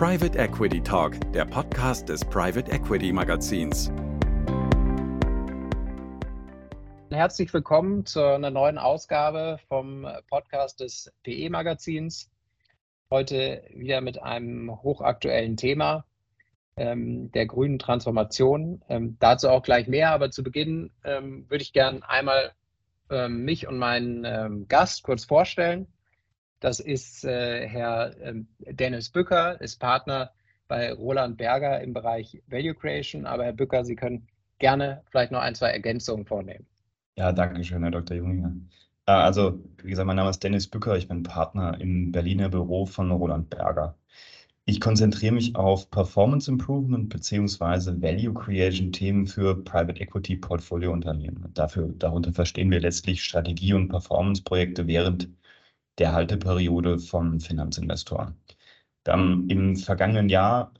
Private Equity Talk, der Podcast des Private Equity Magazins. Herzlich willkommen zu einer neuen Ausgabe vom Podcast des PE Magazins. Heute wieder mit einem hochaktuellen Thema ähm, der grünen Transformation. Ähm, dazu auch gleich mehr, aber zu Beginn ähm, würde ich gerne einmal ähm, mich und meinen ähm, Gast kurz vorstellen. Das ist äh, Herr ähm, Dennis Bücker, ist Partner bei Roland Berger im Bereich Value Creation. Aber Herr Bücker, Sie können gerne vielleicht noch ein, zwei Ergänzungen vornehmen. Ja, danke schön, Herr Dr. Junginger. Äh, also, wie gesagt, mein Name ist Dennis Bücker. Ich bin Partner im Berliner Büro von Roland Berger. Ich konzentriere mich auf Performance Improvement beziehungsweise Value Creation Themen für Private Equity Portfolio Unternehmen. Dafür, darunter verstehen wir letztlich Strategie- und Performance-Projekte während der Halteperiode von Finanzinvestoren. Haben im vergangenen Jahr,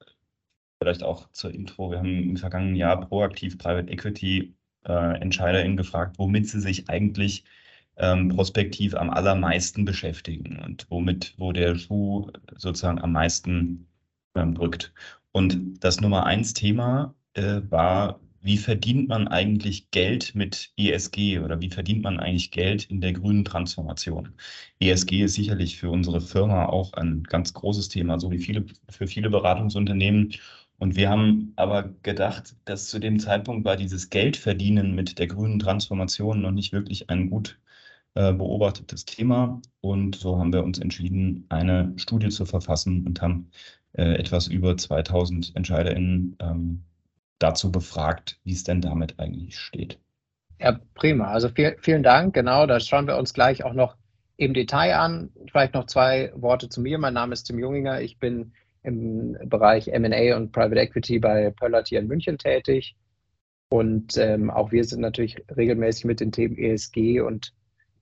vielleicht auch zur Intro, wir haben im vergangenen Jahr proaktiv Private Equity äh, EntscheiderInnen gefragt, womit sie sich eigentlich ähm, prospektiv am allermeisten beschäftigen und womit, wo der Schuh sozusagen am meisten ähm, drückt. Und das Nummer eins Thema äh, war wie verdient man eigentlich Geld mit ESG oder wie verdient man eigentlich Geld in der grünen Transformation? ESG ist sicherlich für unsere Firma auch ein ganz großes Thema, so wie viele, für viele Beratungsunternehmen. Und wir haben aber gedacht, dass zu dem Zeitpunkt war dieses Geldverdienen mit der grünen Transformation noch nicht wirklich ein gut äh, beobachtetes Thema. Und so haben wir uns entschieden, eine Studie zu verfassen und haben äh, etwas über 2000 EntscheiderInnen ähm, dazu befragt, wie es denn damit eigentlich steht. Ja, prima. Also viel, vielen Dank. Genau, da schauen wir uns gleich auch noch im Detail an. Vielleicht noch zwei Worte zu mir. Mein Name ist Tim Junginger. Ich bin im Bereich M&A und Private Equity bei Pöllert hier in München tätig. Und ähm, auch wir sind natürlich regelmäßig mit den Themen ESG und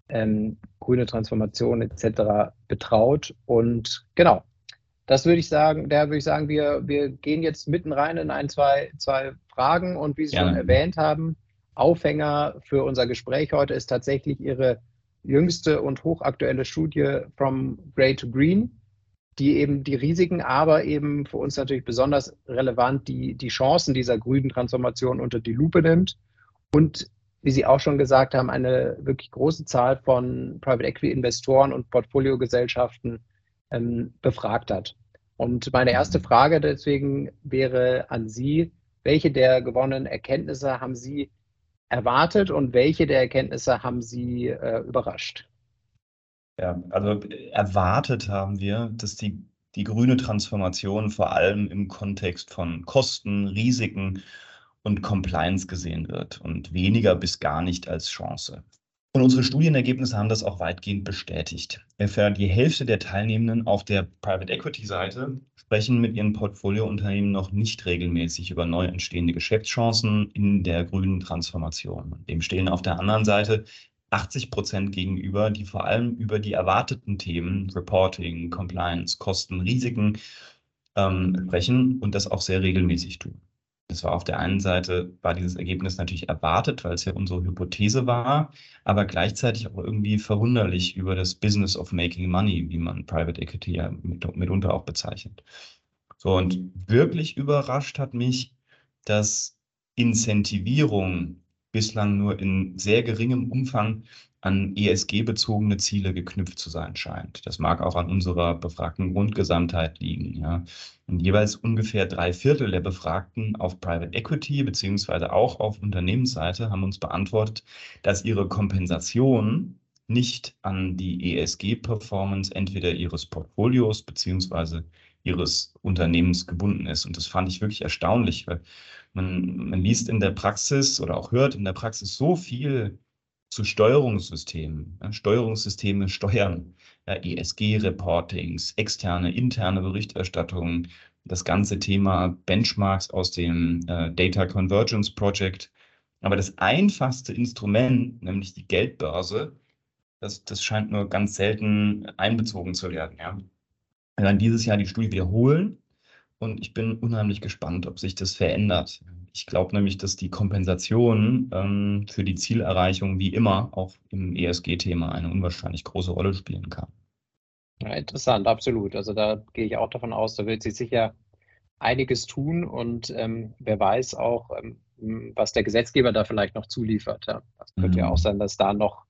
ähm, grüne Transformation etc. betraut. Und genau, das würde ich sagen, da würde ich sagen, wir, wir gehen jetzt mitten rein in ein, zwei, zwei Fragen und wie Sie ja. schon erwähnt haben, Aufhänger für unser Gespräch heute ist tatsächlich Ihre jüngste und hochaktuelle Studie From Grey to Green, die eben die Risiken, aber eben für uns natürlich besonders relevant die, die Chancen dieser grünen Transformation unter die Lupe nimmt und wie Sie auch schon gesagt haben, eine wirklich große Zahl von Private Equity Investoren und Portfoliogesellschaften ähm, befragt hat. Und meine erste mhm. Frage deswegen wäre an Sie, welche der gewonnenen Erkenntnisse haben Sie erwartet und welche der Erkenntnisse haben Sie äh, überrascht? Ja, also erwartet haben wir, dass die, die grüne Transformation vor allem im Kontext von Kosten, Risiken und Compliance gesehen wird und weniger bis gar nicht als Chance. Und unsere Studienergebnisse haben das auch weitgehend bestätigt. Ungefähr die Hälfte der Teilnehmenden auf der Private Equity Seite sprechen mit ihren Portfoliounternehmen noch nicht regelmäßig über neu entstehende Geschäftschancen in der grünen Transformation. Dem stehen auf der anderen Seite 80 Prozent gegenüber, die vor allem über die erwarteten Themen Reporting, Compliance, Kosten, Risiken ähm, sprechen und das auch sehr regelmäßig tun. Das war auf der einen Seite, war dieses Ergebnis natürlich erwartet, weil es ja unsere Hypothese war, aber gleichzeitig auch irgendwie verwunderlich über das Business of Making Money, wie man Private Equity ja mit, mitunter auch bezeichnet. So, und wirklich überrascht hat mich, dass Incentivierung bislang nur in sehr geringem Umfang an ESG-bezogene Ziele geknüpft zu sein scheint. Das mag auch an unserer befragten Grundgesamtheit liegen. Ja. Und jeweils ungefähr drei Viertel der Befragten auf Private Equity beziehungsweise auch auf Unternehmensseite haben uns beantwortet, dass ihre Kompensation nicht an die ESG-Performance entweder ihres Portfolios beziehungsweise ihres Unternehmens gebunden ist. Und das fand ich wirklich erstaunlich, weil man, man liest in der Praxis oder auch hört in der Praxis so viel zu Steuerungssystemen. Ja, Steuerungssysteme steuern ja, ESG-Reportings, externe, interne Berichterstattungen, das ganze Thema Benchmarks aus dem äh, Data Convergence Project. Aber das einfachste Instrument, nämlich die Geldbörse, das, das scheint nur ganz selten einbezogen zu werden. Ja. Wir werden dieses Jahr die Studie wiederholen und ich bin unheimlich gespannt, ob sich das verändert. Ich glaube nämlich, dass die Kompensation ähm, für die Zielerreichung wie immer auch im ESG-Thema eine unwahrscheinlich große Rolle spielen kann. Ja, interessant, absolut. Also da gehe ich auch davon aus, da wird sich sicher einiges tun und ähm, wer weiß auch, ähm, was der Gesetzgeber da vielleicht noch zuliefert. Ja. Das könnte mhm. ja auch sein, dass da noch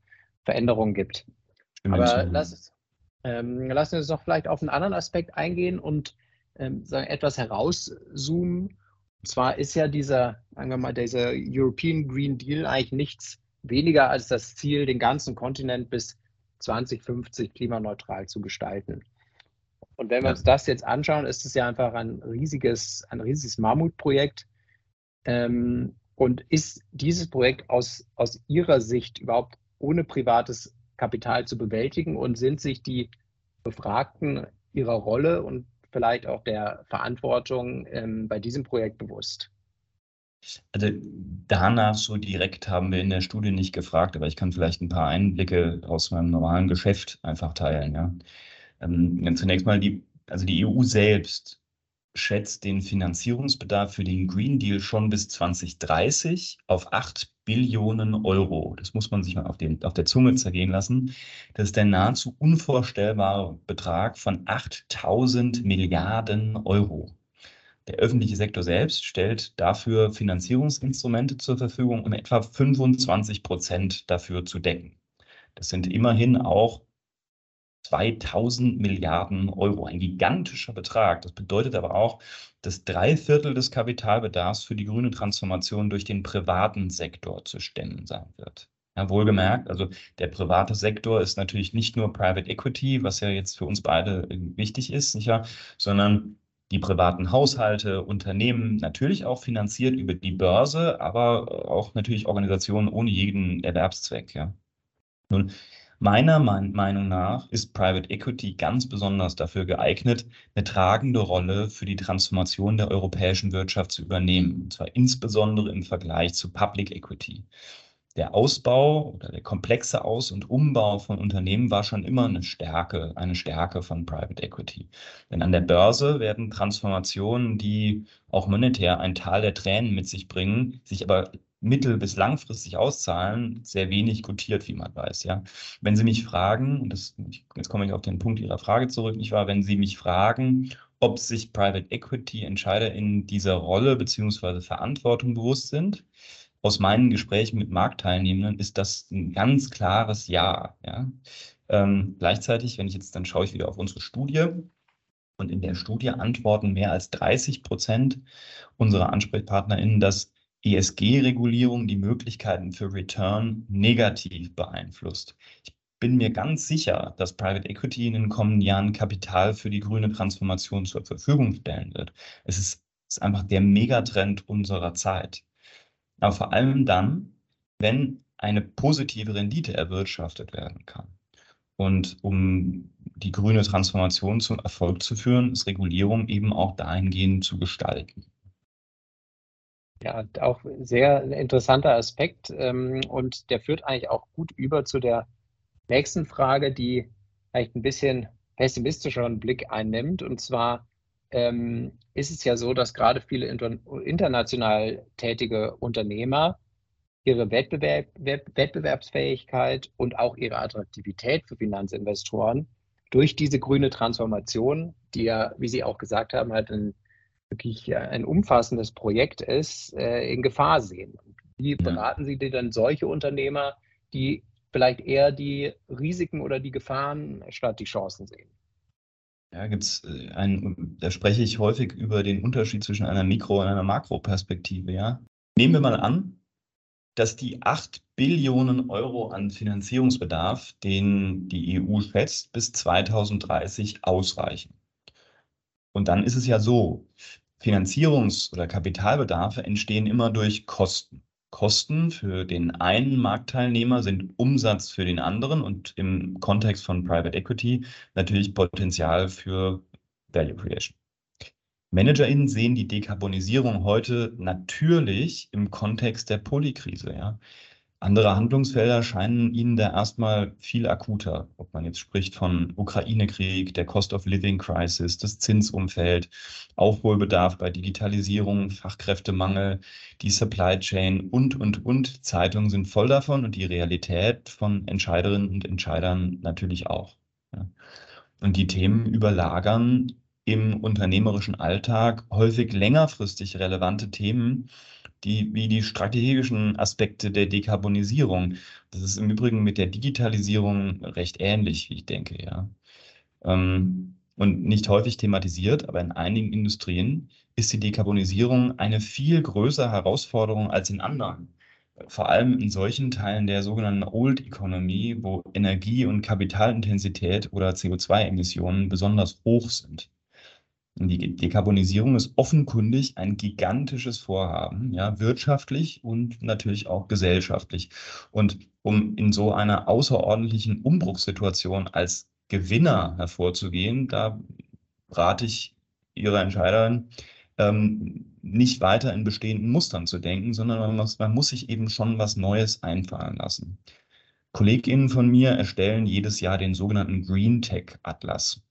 Veränderungen gibt. Stimmt Aber lass, ähm, lassen wir uns noch vielleicht auf einen anderen Aspekt eingehen und ähm, sagen, etwas herauszoomen. Und zwar ist ja dieser, sagen wir mal, dieser European Green Deal eigentlich nichts weniger als das Ziel, den ganzen Kontinent bis 2050 klimaneutral zu gestalten. Und wenn wir uns das jetzt anschauen, ist es ja einfach ein riesiges, ein riesiges Mammutprojekt. Ähm, und ist dieses Projekt aus, aus Ihrer Sicht überhaupt ohne privates Kapital zu bewältigen und sind sich die Befragten ihrer Rolle und vielleicht auch der Verantwortung ähm, bei diesem Projekt bewusst? Also danach so direkt haben wir in der Studie nicht gefragt, aber ich kann vielleicht ein paar Einblicke aus meinem normalen Geschäft einfach teilen. Ja. Ähm, zunächst mal die, also die EU selbst schätzt den Finanzierungsbedarf für den Green Deal schon bis 2030 auf 8 Billionen Euro. Das muss man sich mal auf, den, auf der Zunge zergehen lassen. Das ist der nahezu unvorstellbare Betrag von 8000 Milliarden Euro. Der öffentliche Sektor selbst stellt dafür Finanzierungsinstrumente zur Verfügung, um etwa 25 Prozent dafür zu decken. Das sind immerhin auch 2000 Milliarden Euro, ein gigantischer Betrag. Das bedeutet aber auch, dass drei Viertel des Kapitalbedarfs für die grüne Transformation durch den privaten Sektor zu stemmen sein wird. Ja, wohlgemerkt, also der private Sektor ist natürlich nicht nur Private Equity, was ja jetzt für uns beide wichtig ist, sicher, sondern die privaten Haushalte, Unternehmen, natürlich auch finanziert über die Börse, aber auch natürlich Organisationen ohne jeden Erwerbszweck. Ja. Nun, meiner Meinung nach ist Private Equity ganz besonders dafür geeignet, eine tragende Rolle für die Transformation der europäischen Wirtschaft zu übernehmen, und zwar insbesondere im Vergleich zu Public Equity der Ausbau oder der komplexe Aus- und Umbau von Unternehmen war schon immer eine Stärke, eine Stärke von Private Equity. Denn an der Börse werden Transformationen, die auch monetär ein Teil der Tränen mit sich bringen, sich aber mittel- bis langfristig auszahlen, sehr wenig gutiert, wie man weiß. Ja. Wenn Sie mich fragen, und das, jetzt komme ich auf den Punkt Ihrer Frage zurück, nicht wahr, wenn Sie mich fragen, ob sich Private Equity Entscheider in dieser Rolle bzw. Verantwortung bewusst sind, aus meinen Gesprächen mit Marktteilnehmenden ist das ein ganz klares Ja. ja? Ähm, gleichzeitig, wenn ich jetzt, dann schaue ich wieder auf unsere Studie. Und in der Studie antworten mehr als 30 Prozent unserer AnsprechpartnerInnen, dass ESG-Regulierung die Möglichkeiten für Return negativ beeinflusst. Ich bin mir ganz sicher, dass Private Equity in den kommenden Jahren Kapital für die grüne Transformation zur Verfügung stellen wird. Es ist, ist einfach der Megatrend unserer Zeit aber vor allem dann, wenn eine positive Rendite erwirtschaftet werden kann. Und um die grüne Transformation zum Erfolg zu führen, ist Regulierung eben auch dahingehend zu gestalten. Ja, auch sehr interessanter Aspekt ähm, und der führt eigentlich auch gut über zu der nächsten Frage, die vielleicht ein bisschen pessimistischeren Blick einnimmt. Und zwar, ähm, ist es ja so, dass gerade viele inter international tätige Unternehmer ihre Wettbewerb Wettbewerbsfähigkeit und auch ihre Attraktivität für Finanzinvestoren durch diese grüne Transformation, die ja, wie Sie auch gesagt haben, halt ein wirklich ein umfassendes Projekt ist, äh, in Gefahr sehen. Wie beraten Sie denn solche Unternehmer, die vielleicht eher die Risiken oder die Gefahren statt die Chancen sehen? Ja, gibt's äh, ein, da spreche ich häufig über den Unterschied zwischen einer Mikro- und einer Makroperspektive, ja. Nehmen wir mal an, dass die 8 Billionen Euro an Finanzierungsbedarf, den die EU schätzt, bis 2030 ausreichen. Und dann ist es ja so, Finanzierungs- oder Kapitalbedarfe entstehen immer durch Kosten. Kosten für den einen Marktteilnehmer sind Umsatz für den anderen und im Kontext von Private Equity natürlich Potenzial für Value Creation. ManagerInnen sehen die Dekarbonisierung heute natürlich im Kontext der Polykrise. Ja. Andere Handlungsfelder scheinen Ihnen da erstmal viel akuter, ob man jetzt spricht von Ukraine-Krieg, der Cost of Living Crisis, das Zinsumfeld, Aufholbedarf bei Digitalisierung, Fachkräftemangel, die Supply Chain und, und, und. Zeitungen sind voll davon und die Realität von Entscheiderinnen und Entscheidern natürlich auch. Und die Themen überlagern im unternehmerischen Alltag häufig längerfristig relevante Themen, die, wie die strategischen Aspekte der Dekarbonisierung. Das ist im Übrigen mit der Digitalisierung recht ähnlich, wie ich denke, ja. Ähm, und nicht häufig thematisiert, aber in einigen Industrien ist die Dekarbonisierung eine viel größere Herausforderung als in anderen. Vor allem in solchen Teilen der sogenannten Old Economy, wo Energie- und Kapitalintensität oder CO2-Emissionen besonders hoch sind. Die Dekarbonisierung ist offenkundig ein gigantisches Vorhaben, ja, wirtschaftlich und natürlich auch gesellschaftlich. Und um in so einer außerordentlichen Umbruchssituation als Gewinner hervorzugehen, da rate ich Ihre Entscheiderin, ähm, nicht weiter in bestehenden Mustern zu denken, sondern man muss, man muss sich eben schon was Neues einfallen lassen. KollegInnen von mir erstellen jedes Jahr den sogenannten Green Tech Atlas.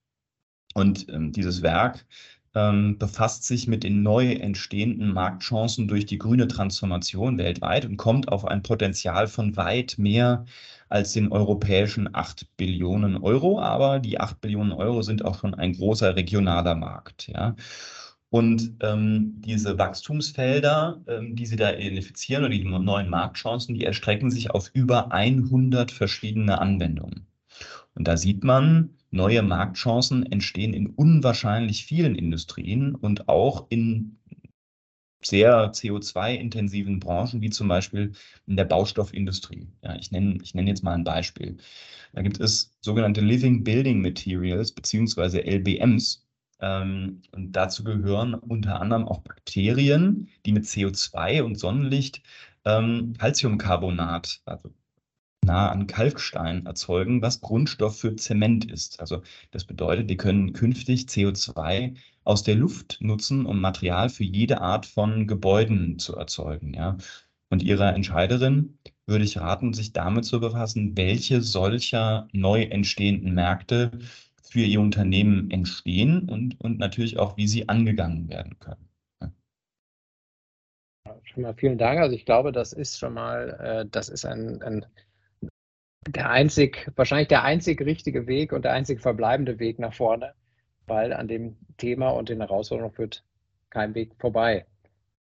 Und ähm, dieses Werk ähm, befasst sich mit den neu entstehenden Marktchancen durch die grüne Transformation weltweit und kommt auf ein Potenzial von weit mehr als den europäischen 8 Billionen Euro. Aber die 8 Billionen Euro sind auch schon ein großer regionaler Markt. Ja. Und ähm, diese Wachstumsfelder, ähm, die Sie da identifizieren oder die neuen Marktchancen, die erstrecken sich auf über 100 verschiedene Anwendungen. Und da sieht man, neue Marktchancen entstehen in unwahrscheinlich vielen Industrien und auch in sehr CO2-intensiven Branchen, wie zum Beispiel in der Baustoffindustrie. Ja, ich nenne, ich nenne jetzt mal ein Beispiel. Da gibt es sogenannte Living Building Materials beziehungsweise LBMs. Ähm, und dazu gehören unter anderem auch Bakterien, die mit CO2 und Sonnenlicht ähm, Calciumcarbonat, also nah an Kalkstein erzeugen, was Grundstoff für Zement ist. Also das bedeutet, wir können künftig CO2 aus der Luft nutzen, um Material für jede Art von Gebäuden zu erzeugen. Ja. Und Ihrer Entscheiderin würde ich raten, sich damit zu befassen, welche solcher neu entstehenden Märkte für Ihr Unternehmen entstehen und, und natürlich auch, wie sie angegangen werden können. Schon mal vielen Dank. Also ich glaube, das ist schon mal, äh, das ist ein, ein der einzig, wahrscheinlich der einzig richtige Weg und der einzig verbleibende Weg nach vorne, weil an dem Thema und den Herausforderungen führt kein Weg vorbei.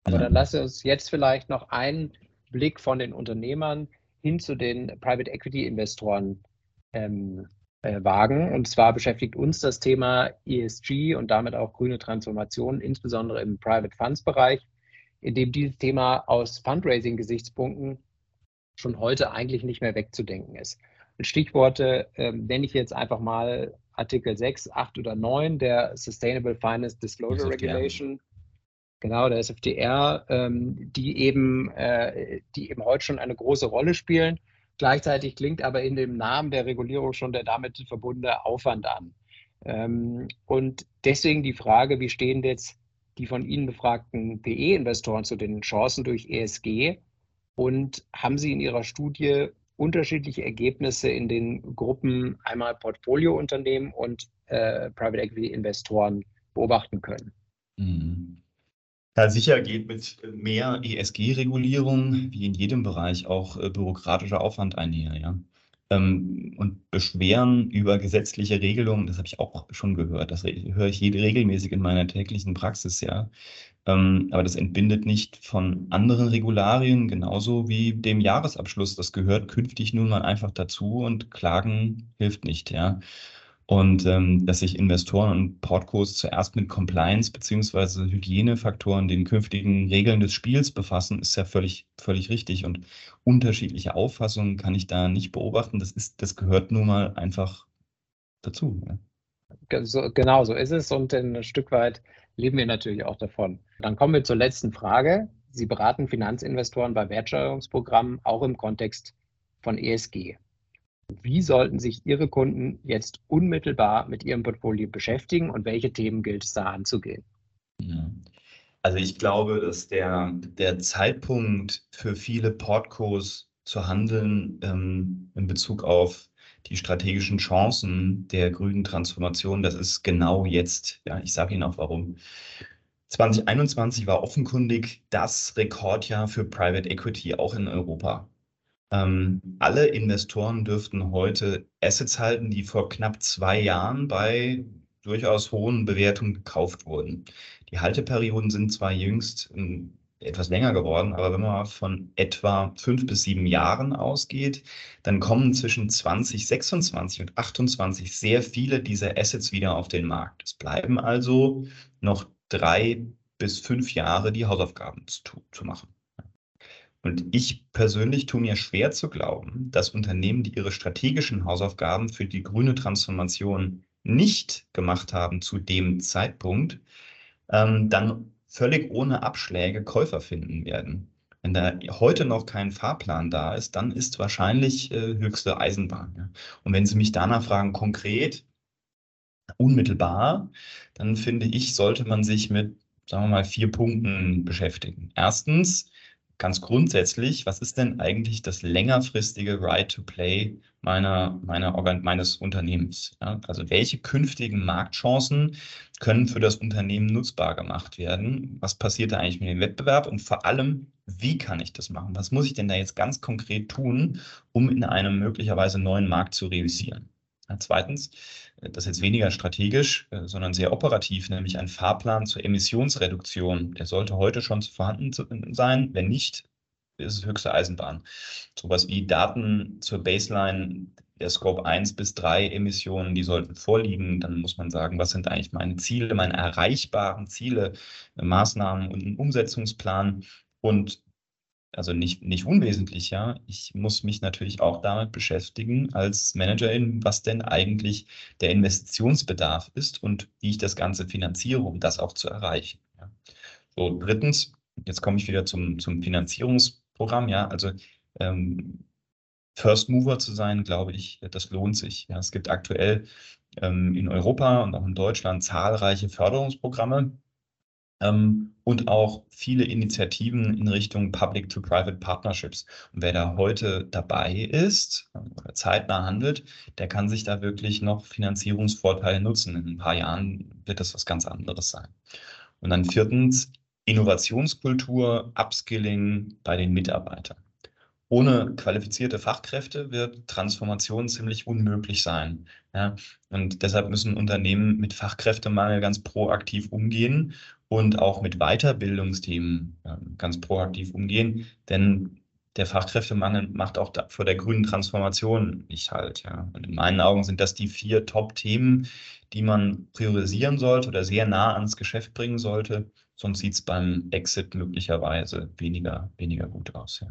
Aber dann lassen wir uns jetzt vielleicht noch einen Blick von den Unternehmern hin zu den Private Equity Investoren ähm, äh, wagen. Und zwar beschäftigt uns das Thema ESG und damit auch grüne Transformation, insbesondere im Private Funds Bereich, in dem dieses Thema aus Fundraising-Gesichtspunkten schon heute eigentlich nicht mehr wegzudenken ist. Stichworte ähm, nenne ich jetzt einfach mal Artikel 6, 8 oder 9 der Sustainable Finance Disclosure. Regulation. Genau, der SFDR, ähm, die, eben, äh, die eben heute schon eine große Rolle spielen. Gleichzeitig klingt aber in dem Namen der Regulierung schon der damit verbundene Aufwand an. Ähm, und deswegen die Frage, wie stehen jetzt die von Ihnen befragten PE-Investoren zu den Chancen durch ESG und haben Sie in Ihrer Studie unterschiedliche Ergebnisse in den Gruppen einmal Portfoliounternehmen und äh, Private Equity Investoren beobachten können? Mhm. Ja, sicher geht mit mehr ESG-Regulierung wie in jedem Bereich auch äh, bürokratischer Aufwand einher. Ja? Ähm, und Beschweren über gesetzliche Regelungen, das habe ich auch schon gehört, das höre ich regelmäßig in meiner täglichen Praxis, ja. Ähm, aber das entbindet nicht von anderen Regularien, genauso wie dem Jahresabschluss. Das gehört künftig nun mal einfach dazu und Klagen hilft nicht, ja. Und ähm, dass sich Investoren und Portcos zuerst mit Compliance beziehungsweise Hygienefaktoren, den künftigen Regeln des Spiels befassen, ist ja völlig, völlig richtig. Und unterschiedliche Auffassungen kann ich da nicht beobachten. Das ist, das gehört nun mal einfach dazu. Ja. So, genau so ist es und ein Stück weit leben wir natürlich auch davon. Dann kommen wir zur letzten Frage. Sie beraten Finanzinvestoren bei Wertsteigerungsprogrammen auch im Kontext von ESG. Wie sollten sich Ihre Kunden jetzt unmittelbar mit Ihrem Portfolio beschäftigen und welche Themen gilt es da anzugehen? Also ich glaube, dass der, der Zeitpunkt für viele Portcos zu handeln ähm, in Bezug auf die strategischen Chancen der grünen Transformation, das ist genau jetzt. Ja, ich sage Ihnen auch warum. 2021 war offenkundig das Rekordjahr für Private Equity, auch in Europa. Ähm, alle Investoren dürften heute Assets halten, die vor knapp zwei Jahren bei durchaus hohen Bewertungen gekauft wurden. Die Halteperioden sind zwar jüngst ähm, etwas länger geworden, aber wenn man von etwa fünf bis sieben Jahren ausgeht, dann kommen zwischen 2026 und 28 sehr viele dieser Assets wieder auf den Markt. Es bleiben also noch drei bis fünf Jahre die Hausaufgaben zu, zu machen. Und ich persönlich tue mir schwer zu glauben, dass Unternehmen, die ihre strategischen Hausaufgaben für die grüne Transformation nicht gemacht haben zu dem Zeitpunkt, ähm, dann völlig ohne Abschläge Käufer finden werden. Wenn da heute noch kein Fahrplan da ist, dann ist wahrscheinlich äh, höchste Eisenbahn. Ja. Und wenn Sie mich danach fragen, konkret, unmittelbar, dann finde ich, sollte man sich mit, sagen wir mal, vier Punkten beschäftigen. Erstens, ganz grundsätzlich, was ist denn eigentlich das längerfristige Right to Play meiner, meiner Organ meines Unternehmens? Ja, also welche künftigen Marktchancen können für das Unternehmen nutzbar gemacht werden? Was passiert da eigentlich mit dem Wettbewerb? Und vor allem, wie kann ich das machen? Was muss ich denn da jetzt ganz konkret tun, um in einem möglicherweise neuen Markt zu realisieren? Zweitens, äh, das ist jetzt weniger strategisch, äh, sondern sehr operativ, nämlich ein Fahrplan zur Emissionsreduktion. Der sollte heute schon vorhanden sein. Wenn nicht, ist es höchste Eisenbahn. Sowas wie Daten zur Baseline der Scope 1 bis 3 Emissionen, die sollten vorliegen. Dann muss man sagen, was sind eigentlich meine Ziele, meine erreichbaren Ziele, äh, Maßnahmen und ein Umsetzungsplan. Und also nicht, nicht unwesentlich, ja. Ich muss mich natürlich auch damit beschäftigen als Managerin, was denn eigentlich der Investitionsbedarf ist und wie ich das Ganze finanziere, um das auch zu erreichen. Ja. So, drittens, jetzt komme ich wieder zum, zum Finanzierungsprogramm, ja. Also ähm, First Mover zu sein, glaube ich, das lohnt sich. Ja. Es gibt aktuell ähm, in Europa und auch in Deutschland zahlreiche Förderungsprogramme und auch viele Initiativen in Richtung Public-to-Private Partnerships. Und wer da heute dabei ist oder zeitnah handelt, der kann sich da wirklich noch Finanzierungsvorteile nutzen. In ein paar Jahren wird das was ganz anderes sein. Und dann viertens, Innovationskultur, Upskilling bei den Mitarbeitern. Ohne qualifizierte Fachkräfte wird Transformation ziemlich unmöglich sein. Ja, und deshalb müssen Unternehmen mit Fachkräftemangel ganz proaktiv umgehen und auch mit Weiterbildungsthemen ganz proaktiv umgehen, denn der Fachkräftemangel macht auch vor der grünen Transformation nicht halt. Ja. Und in meinen Augen sind das die vier Top-Themen, die man priorisieren sollte oder sehr nah ans Geschäft bringen sollte. Sonst sieht es beim Exit möglicherweise weniger, weniger gut aus. Ja.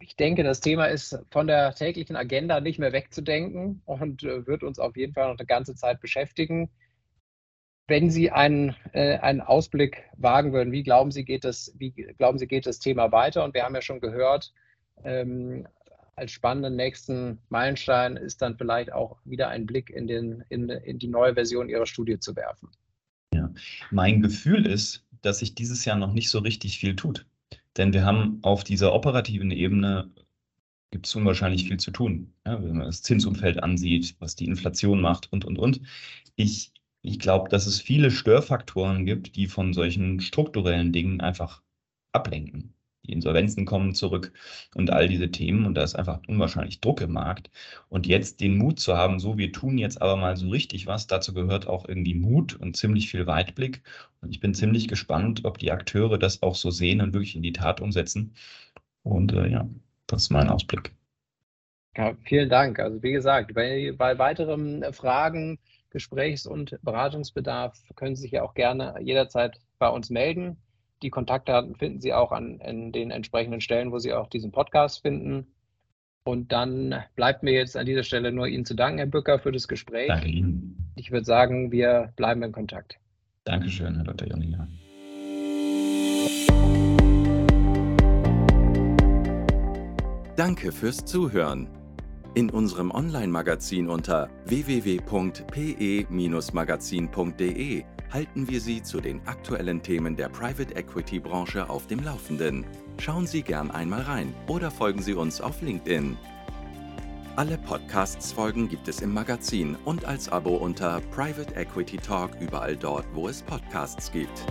Ich denke, das Thema ist von der täglichen Agenda nicht mehr wegzudenken und äh, wird uns auf jeden Fall noch eine ganze Zeit beschäftigen. Wenn Sie einen, äh, einen Ausblick wagen würden, wie glauben Sie, geht das, wie glauben Sie, geht das Thema weiter? Und wir haben ja schon gehört, ähm, als spannenden nächsten Meilenstein ist dann vielleicht auch wieder ein Blick in, den, in, in die neue Version Ihrer Studie zu werfen. Ja, mein Gefühl ist, dass sich dieses Jahr noch nicht so richtig viel tut. Denn wir haben auf dieser operativen Ebene gibt es unwahrscheinlich viel zu tun. Ja, wenn man das Zinsumfeld ansieht, was die Inflation macht und, und, und. Ich ich glaube, dass es viele Störfaktoren gibt, die von solchen strukturellen Dingen einfach ablenken. Die Insolvenzen kommen zurück und all diese Themen. Und da ist einfach unwahrscheinlich Druck im Markt. Und jetzt den Mut zu haben, so wir tun jetzt aber mal so richtig was, dazu gehört auch irgendwie Mut und ziemlich viel Weitblick. Und ich bin ziemlich gespannt, ob die Akteure das auch so sehen und wirklich in die Tat umsetzen. Und äh, ja, das ist mein Ausblick. Ja, vielen Dank. Also wie gesagt, bei, bei weiteren Fragen Gesprächs- und Beratungsbedarf, können Sie sich ja auch gerne jederzeit bei uns melden. Die Kontaktdaten finden Sie auch an, an den entsprechenden Stellen, wo Sie auch diesen Podcast finden. Und dann bleibt mir jetzt an dieser Stelle nur Ihnen zu danken, Herr Bücker, für das Gespräch. Danke Ihnen. Ich würde sagen, wir bleiben in Kontakt. Dankeschön, Herr Dr. Joninger. Danke fürs Zuhören. In unserem Online-Magazin unter www.pe-magazin.de halten wir Sie zu den aktuellen Themen der Private Equity Branche auf dem Laufenden. Schauen Sie gern einmal rein oder folgen Sie uns auf LinkedIn. Alle Podcasts-Folgen gibt es im Magazin und als Abo unter Private Equity Talk überall dort, wo es Podcasts gibt.